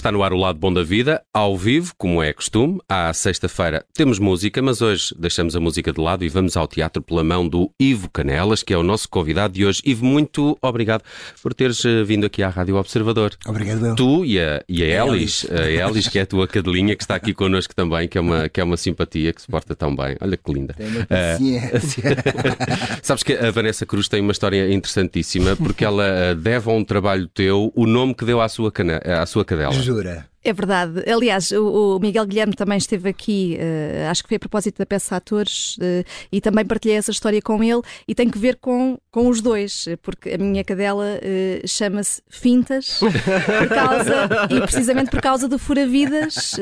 Está no ar o lado bom da vida, ao vivo, como é costume. À sexta-feira temos música, mas hoje deixamos a música de lado e vamos ao teatro pela mão do Ivo Canelas, que é o nosso convidado de hoje. Ivo, muito obrigado por teres eh, vindo aqui à Rádio Observador. Obrigado, eu. Tu e a, e a Elis, a Elis, que é a tua cadelinha, que está aqui connosco também, que é uma, que é uma simpatia, que se porta tão bem. Olha que linda. Tem uma paciência. Sabes que a Vanessa Cruz tem uma história interessantíssima, porque ela eh, deve a um trabalho teu o nome que deu à sua, cana, à sua cadela. Azure É verdade. Aliás, o, o Miguel Guilherme também esteve aqui, eh, acho que foi a propósito da peça Atores, eh, e também partilhei essa história com ele, e tem que ver com, com os dois, porque a minha cadela eh, chama-se Fintas, por causa, e precisamente por causa do Fura-Vidas,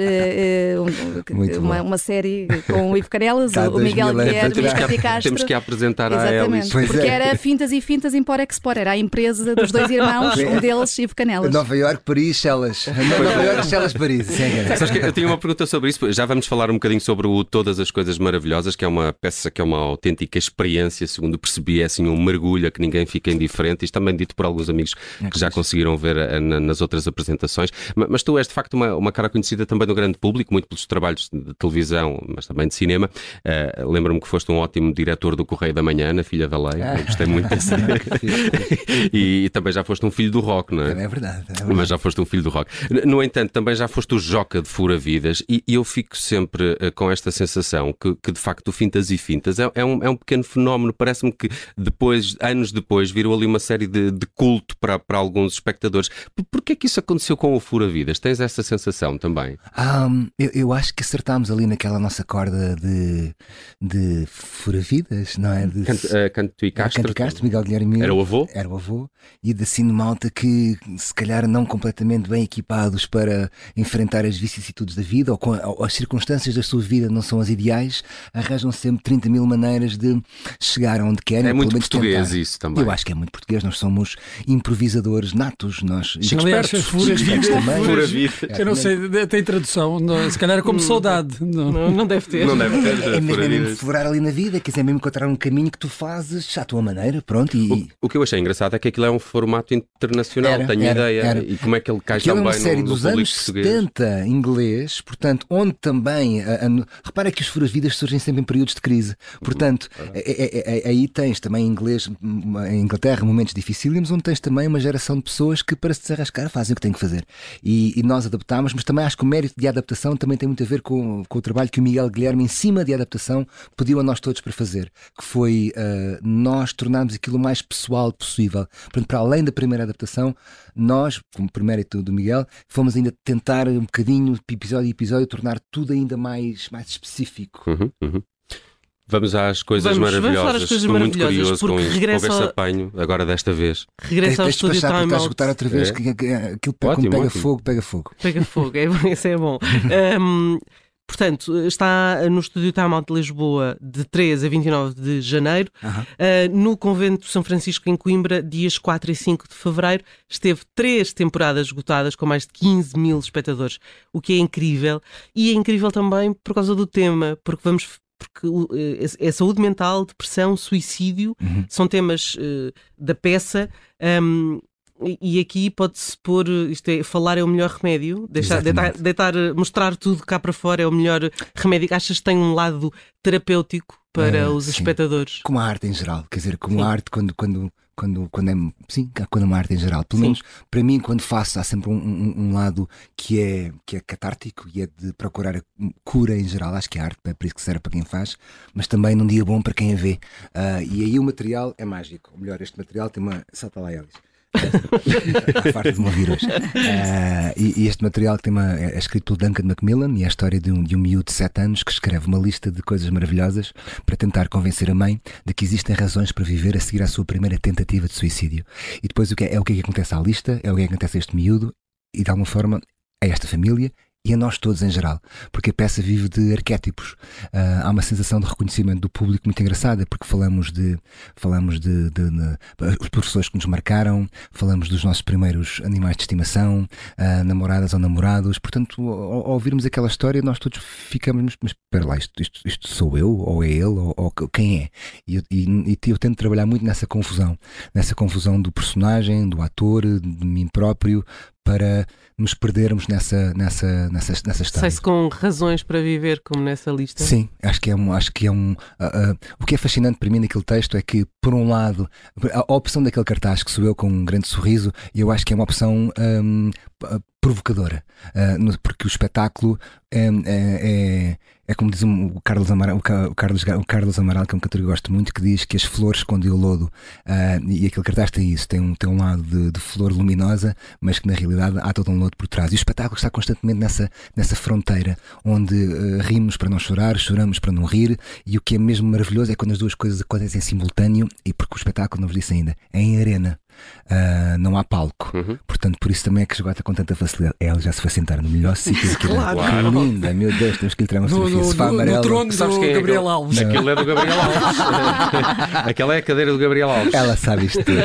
um- uma, uma série com o Ivo Canelas, o, o Miguel 2000 Guilherme temos, que, a Castro. temos que apresentar Exatamente, Elis. Pois porque é. era Fintas e Fintas Impor Expor, era a empresa dos dois irmãos, um deles Ivo Canelas. Nova York, Paris, Chelas. Nova York, Chelas, Paris. É. Sabes que eu tinha uma pergunta sobre isso. Já vamos falar um bocadinho sobre o Todas as Coisas Maravilhosas, que é uma peça que é uma autêntica experiência, segundo percebi, é assim um mergulho a que ninguém fica indiferente. Isto também dito por alguns amigos que já conseguiram ver eh, na- nas outras apresentações. Ma- Mas tu és de facto uma, uma cara conhecida também no grande público, muito pelos trabalhos de televisão, mas também de cinema. Eh, Lembro-me que foste um ótimo diretor do Correio da Manhã, na Filha da Lei. Eu gostei muito desse. e, e também já foste um filho do rock, não é? É verdade. É verdade. Mas já foste um filho do rock. No entanto, também já foste o Joca de Fura-Vidas e, e eu fico sempre eh, com esta sensação que, que, de facto o Fintas e Fintas é, é um, é um pequeno fenómeno. Parece-me que depois, anos depois, virou ali uma série de, de culto para, para alguns espectadores. Por, porquê que isso aconteceu com o Fura-Vidas? Tens essa sensação também? Ahm, eu, eu acho que acertámos ali naquela nossa corda de, de furavidas, não é? De, Canto, eh, Canto e Castro? Canto Castro, Miguel Guilherme Era o avô? Era o avô. E de Cine Malta que, se calhar, não completamente bem equipados para enfrentar as vicissitudes da vida ou, com, ou as circunstâncias da sua vida não são as ideais, arranjam sempre 30 mil maneiras de chegar onde querem. É muito pelo menos português tentar. isso também. Eu acho que é muito português. Nós somos improvisadores natos. Nós, Aliás, Espertos. fura Chico Espertos vida, também. fura Fura-Vidas. Eu não sei, tem tradução, se calhar é como saudade. Não. Não, não deve ter. Não deve ter É mesmo, é mesmo ali na vida, quer dizer, é mesmo encontrar um caminho que tu fazes à tua maneira, pronto, e, O, o que eu achei engraçado é que aquilo é um formato internacional, Era, tenho era, ideia. era. E como é que ele cai Aquilo é também uma série no, no dos público anos português? 70 inglês, portanto, onde também. a- a- repara que os furas-vidas surgem sempre em períodos de crise. Portanto, é- é- é- aí tens também inglês, uma- em Inglaterra, momentos dificílimos, onde tens também uma geração de pessoas que, para se desarrascar, fazem o que têm que fazer. E, e nós adaptámos, mas também acho que o mérito de adaptação também tem muito a ver com, com o trabalho que o Miguel Guilherme, em cima de adaptação, pediu a nós todos para fazer, que foi ah, nós tornarmos aquilo o mais pessoal possível. Portanto, para além da primeira adaptação, nós, como por mérito do Miguel, fomos ainda tentar um bocadinho, episódio a episódio, tornar tudo ainda mais, mais específico. Uhum, uhum. Vamos às coisas Vamos- vamos maravilhosas. falar às coisas Estou muito maravilhosas, curioso com porque isso. regressa Vou ver se apanho agora desta vez. Regressa ao estúdio Time estás a Out. esgotar outra vez, É? que, que- que- aquilo pega, Ótimo, pega ótimo. fogo, pega fogo. Pega fogo, é, isso é bom. Ahm, portanto, está no estúdio Time Out de Lisboa de 3 a 29 de janeiro. Aham. Uh, no Convento de São Francisco, em Coimbra, dias 4 e 5 de fevereiro, esteve três temporadas esgotadas com mais de 15 mil espectadores, o que é incrível. E é incrível também por causa do tema, porque vamos. Porque eh, é saúde mental, depressão, suicídio, Uhum. são temas eh, da peça. um, e aqui pode-se pôr, isto é, falar é o melhor remédio, deixar, deitar, deitar, mostrar tudo cá para fora é o melhor remédio. Achas que tem um lado terapêutico para Eh, os sim. espectadores? Como a arte em geral, quer dizer, como Sim. a arte quando, quando, quando, quando é. Sim, quando é uma arte em geral. Pelo Sim. menos para mim, quando faço, há sempre um, um- um lado que é, que é catártico e é de procurar a cura em geral. Acho que a arte é por isso que serve para quem faz, mas também num dia bom para quem a vê. Ah, e aí o material é mágico. Ou melhor, este material tem uma. Salta lá, Elis. Farto de me ouvir hoje. Ah, e, e este material que tem uma, é, é escrito pelo Duncan Macmillan e é a história de um, de um miúdo de 7 anos que escreve uma lista de coisas maravilhosas para tentar convencer a mãe de que existem razões para viver a seguir à sua primeira tentativa de suicídio. E depois o que é, é o que é que acontece à lista, é o que é que acontece a este miúdo e de alguma forma a esta família e a nós todos em geral, porque a peça vive de arquétipos. Ah, há uma sensação de reconhecimento do público muito engraçada, porque falamos de falamos de, de- de- os professores que nos marcaram, falamos dos nossos primeiros animais de estimação, ah, namoradas ou namorados. Portanto, ao, ao ouvirmos aquela história, nós todos ficamos, mas, espera lá, isto, isto- isto sou eu, ou é ele, ou, ou quem é? E e- e eu tento trabalhar muito nessa confusão, nessa confusão do personagem, do ator, de mim próprio, para nos perdermos nessa, nessa, nessa, nessa história. Sai-se com razões para viver, como nessa lista. Sim, acho que é um. Acho que é um uh, uh, o que é fascinante para mim naquele texto é que, por um lado, a, a opção daquele cartaz que sou eu com um grande sorriso, eu acho que é uma opção um, provocadora, porque o espetáculo é, é, é, é como diz o Carlos, Amaral, o Carlos, o Carlos Amaral, que é um cantor que eu gosto muito, que diz que as flores escondem o lodo. E aquele cartaz tem isso, tem um, tem um lado de, de, flor luminosa, mas que na realidade há todo um lodo por trás. E o espetáculo está constantemente nessa, nessa fronteira, onde uh, rimos para não chorar, choramos para não rir, e o que é mesmo maravilhoso é quando as duas coisas acontecem em simultâneo, e porque o espetáculo, não vos disse ainda, é em arena. Uh, não há palco. Uhum. Portanto, por isso também é que esgota com tanta facilidade. Ela já se foi sentar no melhor sítio que claro. Que linda, meu Deus, temos que lhe tirar uma fotografia. No, no, no, no trono Sabes do quem é Gabriel aquele? Alves. Aquilo é do Gabriel Alves. Aquela é a cadeira do Gabriel Alves. Ela sabe isto tudo.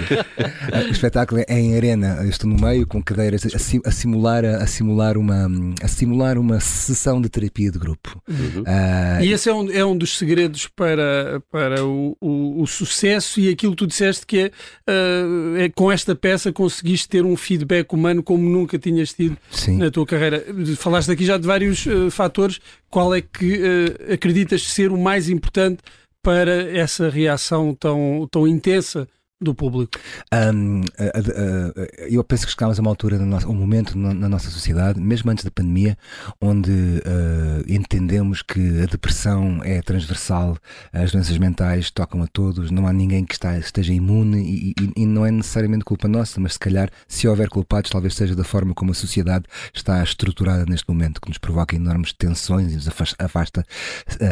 o espetáculo é em arena. Eu estou no meio com cadeiras a, a, simular, a, simular uma, a simular uma sessão de terapia de grupo. Uhum. Uh, e esse é um, é um dos segredos para, para o, o, o sucesso e aquilo que tu disseste que é, uh, é com esta peça conseguiste ter um feedback humano como nunca tinhas tido Sim. na tua carreira. Falaste aqui já de vários uh, fatores. Qual é que uh, acreditas ser o mais importante para essa reação tão, tão intensa do público? Um, uh, uh, eu penso que chegámos a uma altura, um momento na, na, nossa sociedade, mesmo antes da pandemia, onde uh, entendemos que a depressão é transversal, as doenças mentais tocam a todos, não há ninguém que está, esteja imune e, e, e, não é necessariamente culpa nossa, mas se calhar, se houver culpados, talvez seja da forma como a sociedade está estruturada neste momento, que nos provoca enormes tensões e nos afasta, afasta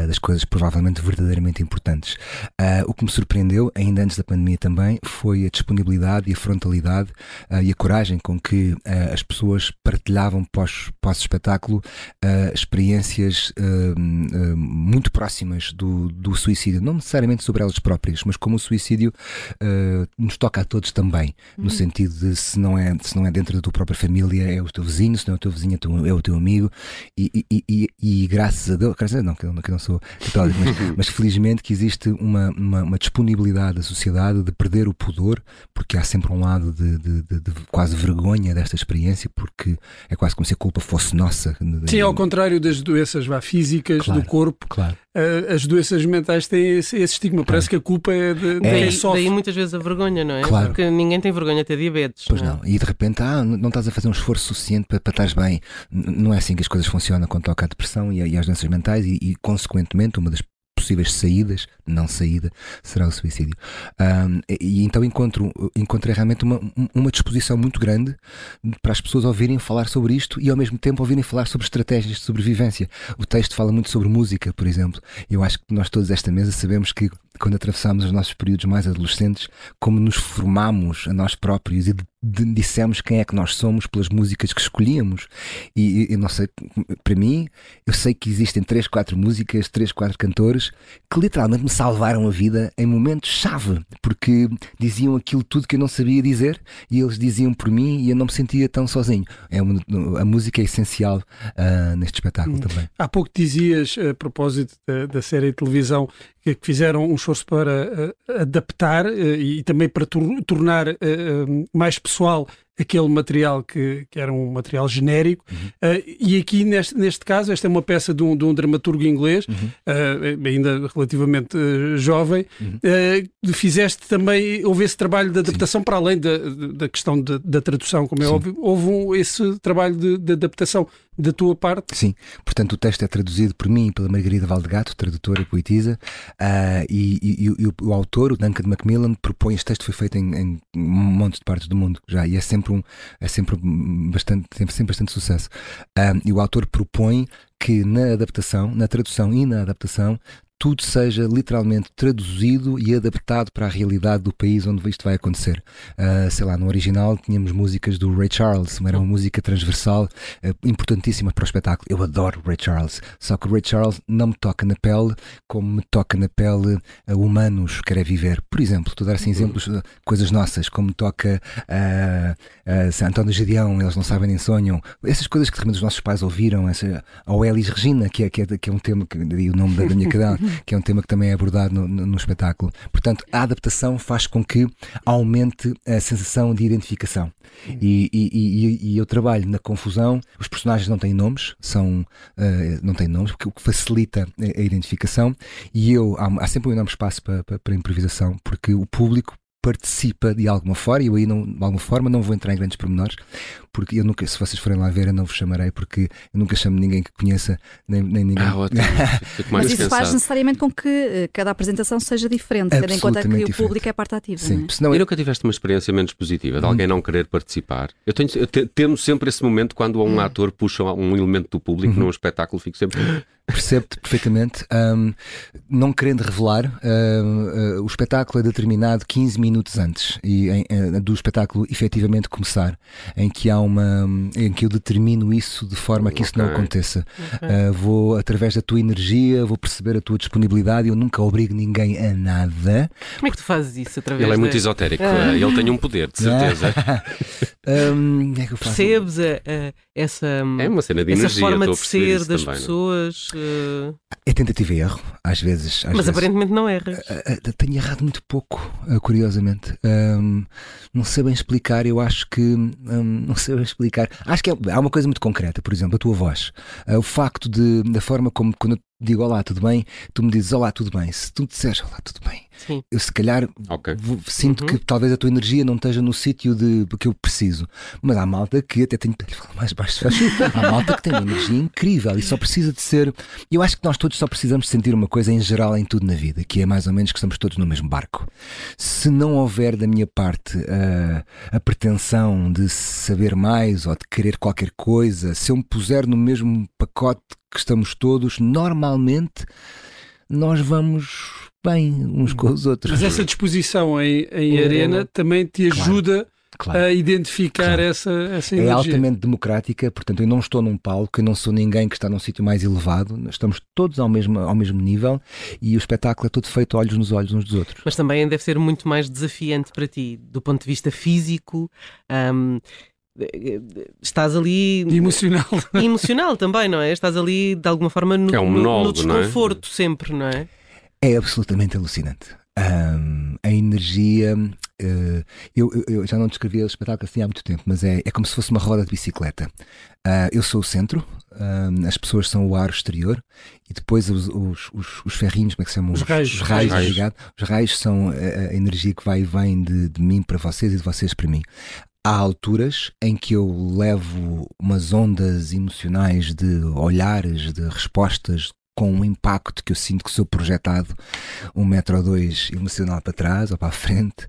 das coisas provavelmente verdadeiramente importantes. o que me surpreendeu, ainda antes da pandemia também, foi a disponibilidade e a frontalidade uh, e a coragem com que uh, as pessoas partilhavam pós, pós-espetáculo uh, experiências muito próximas do, do suicídio, não necessariamente sobre elas próprias, mas como o suicídio nos toca a todos também, no uhum. sentido de se não, é, se não é dentro da tua própria família, é o teu vizinho, se não é o teu vizinho, é, é o teu amigo, e, e, e, e graças a Deus, graças a Deus, não, que eu não, que eu não sou católico, mas, mas felizmente que existe uma, uma, uma disponibilidade da sociedade de perder o pudor, porque há sempre um lado de, de, de, de, quase vergonha desta experiência, porque é quase como se a culpa fosse nossa. Sim, ao contrário das doenças vá, físicas claro, do corpo, claro. Uh, as doenças mentais têm esse, esse estigma. Claro. Parece que a culpa é de, de é. quem sofre. Daí muitas vezes a vergonha, não é? Claro. Porque ninguém tem vergonha de ter diabetes. Pois não, não. E de repente, ah, não estás a fazer um esforço suficiente para, para estares bem. Não é assim que as coisas funcionam quando toca a depressão e, e às doenças mentais, e, e consequentemente, uma das possíveis saídas, não saída, será o suicídio. Um, e então encontro, encontrei realmente uma, uma disposição muito grande para as pessoas ouvirem falar sobre isto e ao mesmo tempo ouvirem falar sobre estratégias de sobrevivência. O texto fala muito sobre música, por exemplo. Eu acho que nós todos esta mesa sabemos que quando atravessamos os nossos períodos mais adolescentes, como nos formamos a nós próprios e dissemos quem é que nós somos pelas músicas que escolhíamos. E eu não sei, para mim, eu sei que existem três, quatro músicas, três, quatro cantores que literalmente me salvaram a vida em momentos-chave, porque diziam aquilo tudo que eu não sabia dizer e eles diziam por mim e eu não me sentia tão sozinho. É uma, a música é essencial uh, neste espetáculo hum. também. Há pouco dizias, a propósito da, da série de televisão, que fizeram um esforço para uh, adaptar uh, e também para tor tornar uh, mais pessoal aquele material que, que era um material genérico. Uhum. Uh, e aqui, neste, neste caso, esta é uma peça de um, de um dramaturgo inglês, uhum. uh, ainda relativamente uh, jovem. Uhum. fizeste também, houve esse trabalho de adaptação, Sim. para além da, da questão de, da tradução, como é Sim. óbvio, houve um, esse trabalho de, de, adaptação da tua parte? Sim, portanto, o texto é traduzido por mim e pela Margarida Valdegato, tradutora e poetisa, e, e, e o, o, autor, o Duncan Macmillan, propõe. Este texto foi feito em, em um monte de partes do mundo já, e é sempre sempre um, é sempre bastante, sempre, sempre bastante sucesso. Um, e o autor propõe que na adaptação, na tradução e na adaptação, tudo seja literalmente traduzido e adaptado para a realidade do país onde isto vai acontecer. Uh, sei lá, no original tínhamos músicas do Ray Charles, era uma música transversal uh, importantíssima para o espetáculo. Eu adoro Ray Charles, só que o Ray Charles não me toca na pele como me toca na pele uh, humanos querer viver. Por exemplo, estou a dar assim exemplos de coisas nossas, como me toca uh, António Gedeão, eles não sabem nem sonham. Essas coisas que realmente os nossos pais ouviram, essa, ou Elis Regina, que é, que é, que é um tema, que o nome da, da minha cadela. que é um tema que também é abordado no, no, no espetáculo. Portanto, a adaptação faz com que aumente a sensação de identificação. E, e, e, e, eu trabalho na confusão, os personagens não têm nomes, são, uh, não têm nomes, o que facilita a, a identificação, e eu há, há, sempre um enorme espaço para, para, para improvisação, porque o público participa de alguma forma, e eu aí não, de alguma forma não vou entrar em grandes pormenores, porque eu nunca, se vocês forem lá ver, eu não vos chamarei, porque eu nunca chamo ninguém que conheça, nem, nem ninguém. Ah, ótimo. Mas isso faz necessariamente com que eh, cada apresentação seja diferente, tendo em conta que diferente. o público é parte ativa. Sim, não é? senão... E nunca tiveste uma experiência menos positiva de alguém não querer participar? Eu, tenho, eu te, temos sempre esse momento quando um hum. ator puxa um elemento do público uhum. num espetáculo, fico sempre. Percebo-te perfeitamente. Um, não querendo revelar, uh, uh, o espetáculo é determinado 15 minutos antes e, em, uh, do espetáculo efetivamente começar, em que há uma em que eu determino isso de forma que isso não aconteça. Okay. vou através da tua energia, vou perceber a tua disponibilidade. Eu nunca obrigo ninguém a nada. Como é que tu fazes isso através? Ele é muito de... esotérico. Ah. Ele tem um poder, de certeza. um, é Percebes a, a, essa, é uma cena de energia, forma de ser das também, pessoas? É tentativa e erro, às vezes. Às Mas vezes. aparentemente não erras. Tenho errado muito pouco, curiosamente. Um, não sei bem explicar, eu acho que. Um, não sei bem explicar. Acho que é, há uma coisa muito concreta, por exemplo, a tua voz. Uh, o facto de, da forma como, quando digo olá, tudo bem, tu me dizes olá, tudo bem. Se tu me disseres olá, tudo bem, Sim. eu se calhar okay. vou, sinto uhum. que talvez a tua energia não esteja no sítio de que eu preciso. Mas há malta que até tenho que falar mais baixo. há malta que tem uma energia incrível e só precisa de ser. Eu acho que nós todos só precisamos sentir uma coisa em geral em tudo na vida, que é mais ou menos que estamos todos no mesmo barco. Se não houver da minha parte uh, a pretensão de saber mais ou de querer qualquer coisa, se eu me puser no mesmo pacote que estamos todos, normalmente nós vamos bem uns com os outros. Mas essa disposição em, em arena também te ajuda. Claro. Claro. a identificar claro. essa, essa é energia. É altamente democrática, portanto, eu não estou num palco, eu não sou ninguém que está num sítio mais elevado, estamos todos ao mesmo, ao mesmo nível e o espetáculo é todo feito olhos nos olhos uns dos outros. Mas também deve ser muito mais desafiante para ti, do ponto de vista físico. Um, estás ali emocional. emocional também não é? Estás ali de alguma forma no, é um monólogo, no desconforto não é? sempre não é? É absolutamente alucinante. Um, a energia uh, eu, eu, já não descrevi o espetáculo assim há muito tempo mas é, é como se fosse uma roda de bicicleta. Uh, eu sou o centro uh, as pessoas são o ar exterior e depois os, os, os, os ferrinhos como é que se chamam? Os raios. Os raios, raios. os raios são a, a, energia que vai e vem de, de mim para vocês e de vocês para mim Há alturas em que eu levo umas ondas emocionais de olhares, de respostas com um impacto que eu sinto que sou projetado um metro ou dois emocional para trás ou para a frente.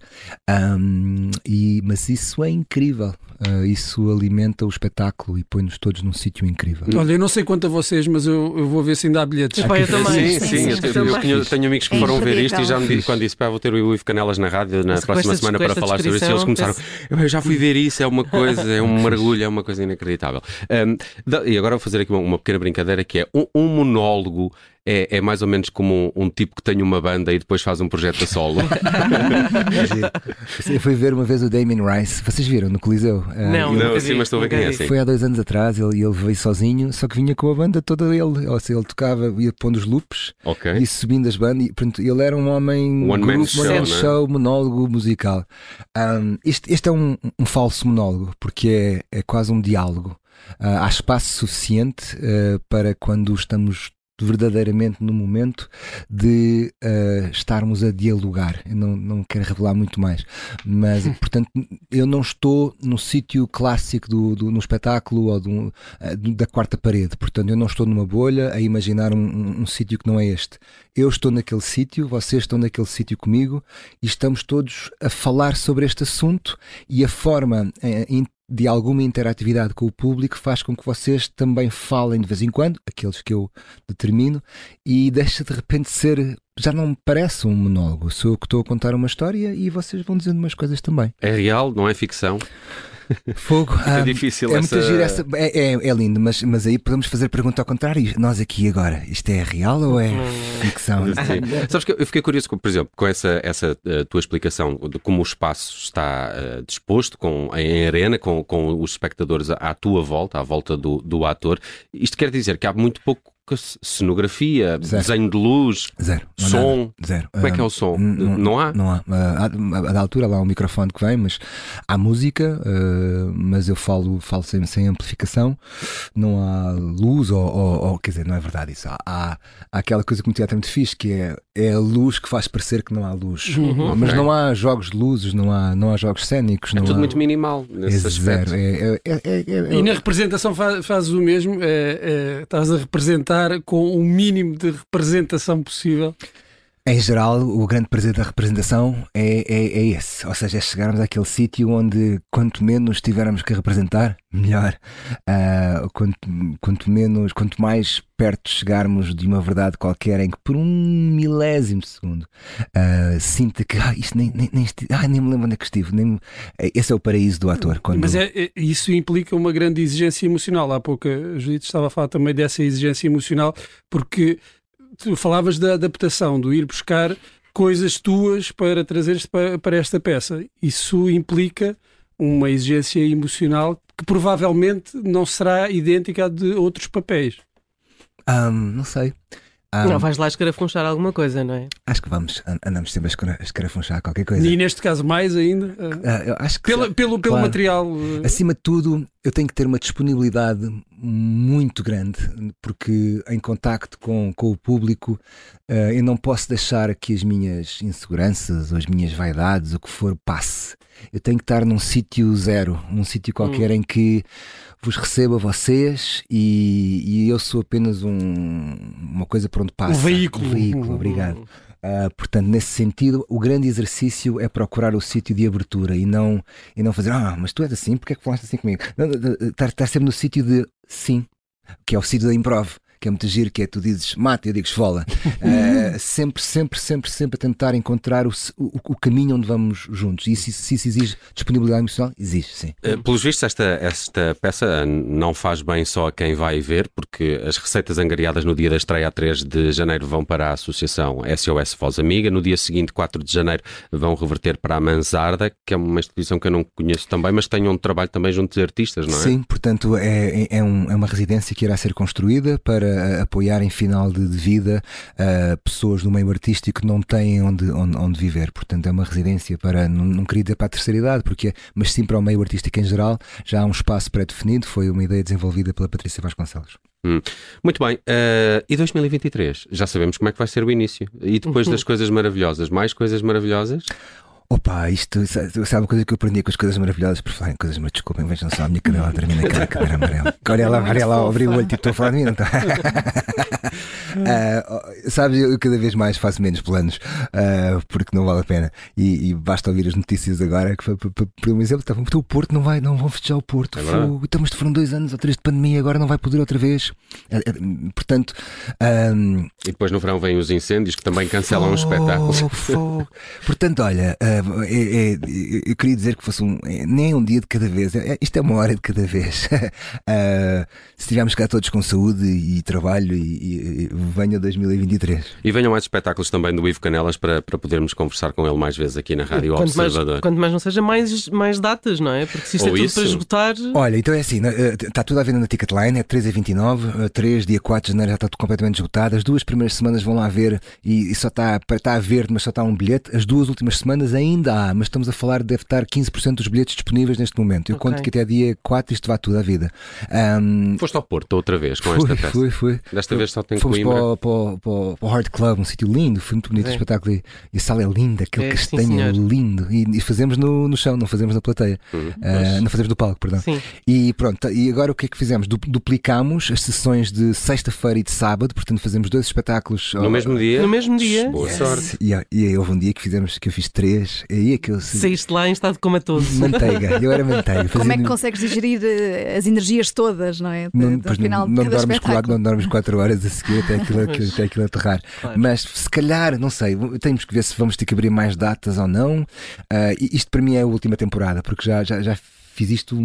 Um, e, mas isso é incrível. Uh, isso alimenta o espetáculo e põe-nos todos num sítio incrível. Olha, eu não sei quanto a vocês, mas eu, eu vou ver se ainda há bilhetes. Epá, eu também. Sim, sim, sim, eu, tenho, eu tenho, tenho, amigos que é foram ver isto e já me disse quando disse, pá, vou ter o Ivo Canelas na rádio na mas próxima semana para falar sobre isso. E eles começaram, eu já fui ver isso, é uma coisa, é um mergulho, é uma coisa inacreditável. Um, e agora vou fazer aqui uma, uma pequena brincadeira que é um, um monólogo é, é mais ou menos como um, um, tipo que tem uma banda e depois faz um projeto a solo. Eu fui ver uma vez o Damien Rice, vocês viram no Coliseu? Não, não sim, mas estou a ver quem é. Foi há dois anos atrás, ele, ele veio sozinho, só que vinha com a banda toda ele. Ou seja, ele tocava, ia pondo os loops okay. e subindo as bandas. E, pronto, ele era um homem. One man show, one show monólogo musical. Um, este, este é um, um falso monólogo, porque é, é quase um diálogo. Uh, há espaço suficiente uh, para quando estamos verdadeiramente no momento de uh, estarmos a dialogar. Eu não, não quero revelar muito mais, mas portanto eu não estou no sítio clássico do, do, no espetáculo ou do, uh, da quarta parede. Portanto, eu não estou numa bolha a imaginar um, um, um sítio que não é este. Eu estou naquele sítio, vocês estão naquele sítio comigo e estamos todos a falar sobre este assunto e a forma uh, de alguma interatividade com o público faz com que vocês também falem de vez em quando, aqueles que eu determino, e deixa de repente ser. Já não me parece um monólogo. Sou eu que estou a contar uma história e vocês vão dizendo umas coisas também. É real, não é ficção? Fogo. é difícil é essa... muito giro essa... É, é, é, lindo, mas, mas aí podemos fazer pergunta ao contrário. Nós aqui agora, isto é real ou é ficção? Sabes que eu fiquei curioso, por exemplo, com essa, essa uh, tua explicação de como o espaço está uh, disposto com, em arena, com, com os espectadores à, à tua volta, à volta do, do ator. Isto quer dizer que há muito pouco cenografia, Zero. desenho de luz, Zero. Não som. nada. Zero. Como é que é Ah, o som? n- Não há? Não há. Ah, há- a da altura lá há um microfone que vem, mas há música, ah, mas eu falo, falo sem, sem amplificação. Não há luz, ou, ou- ou- quer dizer, não é verdade isso. Há, há, há aquela coisa que no teatro é muito fixe, que é, é a luz que faz parecer que não há luz. Uhum. Mas Ok. não há jogos de luzes, não há, não há jogos cénicos. É não tudo há... muito minimal é nesse aspecto. zero. É, é, é, é- é- E na representação fa- fazes o mesmo, é, é, estás a representar com o mínimo de representação possível. Em geral, o grande prazer da representação é, é, é esse. Ou seja, é chegarmos àquele sítio onde quanto menos tivermos que representar, melhor. Ah, quanto, quanto menos, quanto mais perto chegarmos de uma verdade qualquer em que por um milésimo de segundo ah, sinta que ah, isto nem, nem, nem, ah, nem me lembro onde é que estive. Nem, me-" esse é o paraíso do ator. Quando... Mas é, é- isso implica uma grande exigência emocional. Há pouco a Judite estava a falar também dessa exigência emocional, porque tu falavas da adaptação, do ir buscar coisas tuas para trazeres para, para esta peça. Isso implica uma exigência emocional que provavelmente não será idêntica à de outros papéis. Ah, não sei. Ah, Não, vais lá escarafunchar alguma coisa, não é? Acho que vamos, an- andamos sempre a escarafunchar qualquer coisa. E neste caso, mais ainda, eu acho que pelo, pelo, pelo Claro. material. Acima de tudo, eu tenho que ter uma disponibilidade muito grande, porque em contacto com, com o público, eh, eu não posso deixar que as minhas inseguranças ou as minhas vaidades, o que for, passe. Eu tenho que estar num sítio zero, num sítio qualquer em que vos receba vocês e, e eu sou apenas um- uma coisa por onde passa. Um veículo. Um veículo, obrigado. Ah, portanto, nesse sentido, o grande exercício é procurar o sítio de abertura e não, e não fazer, ah, mas tu és assim, porque é que falaste assim comigo? Estar, estar sempre no sítio de sim, que é o sítio da improv. Que é muito giro, que é tu dizes mata, eu digo esfola. Ah, sempre, sempre, sempre, sempre a tentar encontrar o, o, o caminho onde vamos juntos. E se, se isso exige disponibilidade emocional, exige, sim. Eh, Pelos vistos, esta, esta peça eh, não faz bem só a quem vai ver, porque as receitas angariadas no dia da estreia, a 3 de janeiro, vão para a Associação SOS Voz Amiga. No dia seguinte, 4 de janeiro, vão reverter para a Mansarda, que é uma instituição que eu não conheço também, mas tem um trabalho também junto de artistas, não é? Sim, portanto é, é, é um- é uma residência que irá ser construída para uh, apoiar em final de, de vida uh, pessoas do meio artístico que não têm onde, onde, onde viver. Portanto, é uma residência para, não, não queria dizer para a terceira idade, porque, mas sim para o meio artístico em geral. Já há um espaço pré-definido, foi uma ideia desenvolvida pela Patrícia Vasconcelos. Muito bem. eh, e 2023? Já sabemos como é que vai ser o início. E depois das coisas maravilhosas, mais coisas maravilhosas? Opa, isto sa- sabe uma coisa que eu aprendi com as coisas maravilhosas por falar em coisas, mas desculpem, vejam só, a minha cadela termina aquela cadeira amarela. Olha lá, olha lá, abri o olho tipo, estou a falar de mim, não está? Ah, sabes, eu cada vez mais faço menos planos ah, porque não vale a pena. E, e basta ouvir as notícias agora que, foi- por, um exemplo, então o Porto não vai, não vão fechar o Porto. É. Fogo. então, mas foram dois anos ou três de pandemia, agora não vai poder outra vez. Ah, portanto, ah, E depois no verão vêm os incêndios que também cancelam os Fogo, espetáculos. fogo. Portanto, olha, é- é- eu queria dizer que fosse um, é, nem um dia de cada vez, é- isto é uma hora de cada vez. Ah, se estivermos cá todos com saúde e trabalho, e, e- e venha 2023. E venham mais espetáculos também do Ivo Canelas para, para podermos conversar com ele mais vezes aqui na Rádio Quanto mais, Observador. quanto mais não seja, mais, mais datas, não é? Porque se isto Ou é tudo isso. para esgotar. Olha, então é assim, está tudo à venda na Ticketline, é 3 a 29, 3, dia 4 de janeiro já está tudo completamente esgotado. As duas primeiras semanas vão lá ver e, e só está, está a verde, mas só está um bilhete. As duas últimas semanas ainda há, mas estamos a falar, deve estar 15% dos bilhetes disponíveis neste momento. Eu Ok. conto que até dia 4 isto vai tudo à vida. Ahm, Foste ao Porto outra vez com fui, esta peça. fui, fui. Desta vez só tem Fomos Coimbra. para o, para, o, para, o, para o Hard Club, um sítio lindo, foi muito bonito o É. espetáculo e, a sala é linda, aquele É, castanho é lindo. E, e fazemos no, no chão, não fazemos na plateia. Uhum. Ah, não fazemos no palco, perdão. Sim. E pronto, e agora o que é que fizemos? Du- Duplicamos as sessões de sexta-feira e de sábado, portanto fazemos dois espetáculos No mesmo dia. No mesmo dia, Boa Yes. sorte. E, e aí houve um dia que fizemos que eu fiz três, e aí é que eu saíste lá em estado comatoso. manteiga, eu era manteiga. Como é que consegues digerir eh, as energias todas, não é? De- não, pois não, final não cada dormes quatro, não dormes quatro horas a seguir até aquilo, até aquilo aterrar. Claro. Mas se calhar, não sei, temos que ver se vamos ter que abrir mais datas ou não. E isto para mim é a última temporada, porque já, já, já fiz isto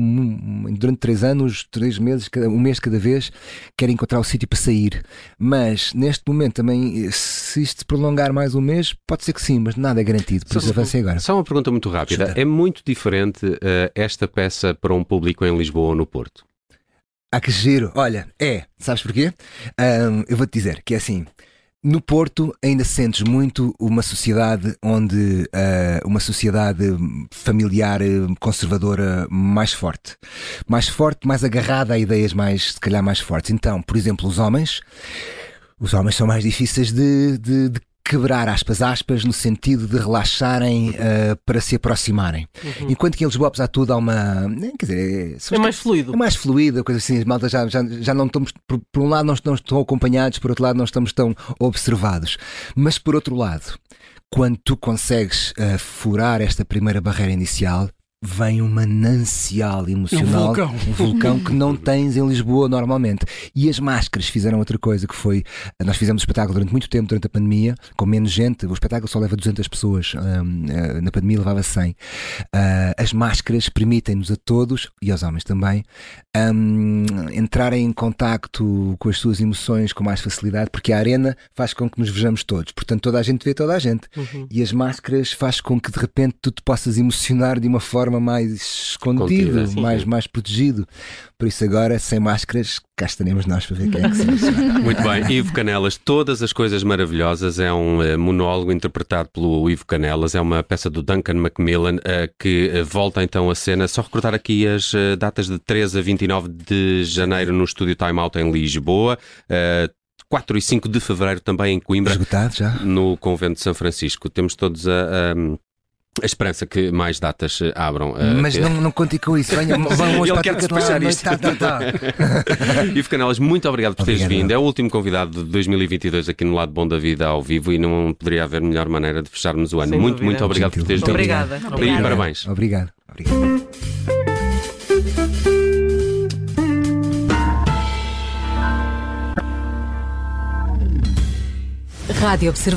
durante três anos, três meses, um mês cada vez. Quero encontrar o sítio para sair. Mas neste momento também, se isto se prolongar mais um mês, pode ser que sim, mas nada é garantido. Por isso avancei agora. Só uma pergunta muito rápida. Chuta. É muito diferente eh, esta peça para um público em Lisboa ou no Porto? Ah, que giro. Olha, é. Sabes porquê? Um, eu vou-te dizer que é assim. No Porto ainda sentes muito uma sociedade onde uh, uma sociedade familiar conservadora mais forte, mais forte, mais agarrada a ideias mais se calhar mais fortes. Então, por exemplo, os homens, os homens são mais difíceis de, de, de quebrar aspas aspas no sentido de relaxarem uh, para se aproximarem. Uhum. Enquanto que em Lisboa, apesar de tudo, há uma. Quer dizer, é, é mais fluido. É mais fluido, coisa assim, malta já, já, já não estamos. Por, por um lado, não, não estão acompanhados, por outro lado, não estamos tão observados. Mas por outro lado, quando tu consegues uh, furar esta primeira barreira inicial, vem um manancial emocional, um vulcão. um vulcão que não tens em Lisboa normalmente. E as máscaras fizeram outra coisa que foi, nós fizemos o espetáculo durante muito tempo durante a pandemia, com menos gente, o espetáculo só leva 200 pessoas, um, eh, na pandemia levava 100. Uh, eh, as máscaras permitem-nos a todos, e aos homens também, um, entrarem em contacto com as suas emoções com mais facilidade, porque a arena faz com que nos vejamos todos, portanto toda a gente vê toda a gente. Uhum. E as máscaras faz com que de repente tu te possas emocionar de uma forma forma mais escondido, Contida, mais, mais protegido. Por isso agora, sem máscaras, cá estaremos nós para ver quem é que se Muito bem, Ivo Canelas, Todas as Coisas Maravilhosas é um uh, monólogo interpretado pelo Ivo Canelas, é uma peça do Duncan Macmillan uh, que uh, volta então à cena. Só recordar aqui as datas de 13 a 29 de janeiro no Estúdio Time Out em Lisboa. 4 e 5 de fevereiro também em Coimbra. Esgotado já? No Convento de São Francisco. Temos todos a, a a esperança que mais datas eh, abram. Uh, Mas que... não, não conte com isso. Venha, vão hoje Ele quer despachar isto. Tá, tá, tá. Ivo Canelas, muito obrigado por teres vindo. É o último convidado de 2022 aqui no Lado Bom da Vida ao vivo e não poderia haver melhor maneira de fecharmos o ano. Sem muito, dúvida. muito obrigado Gentil. por teres vindo. Obrigada. Obrigada. E parabéns. Obrigado. obrigado. Rádio Observador.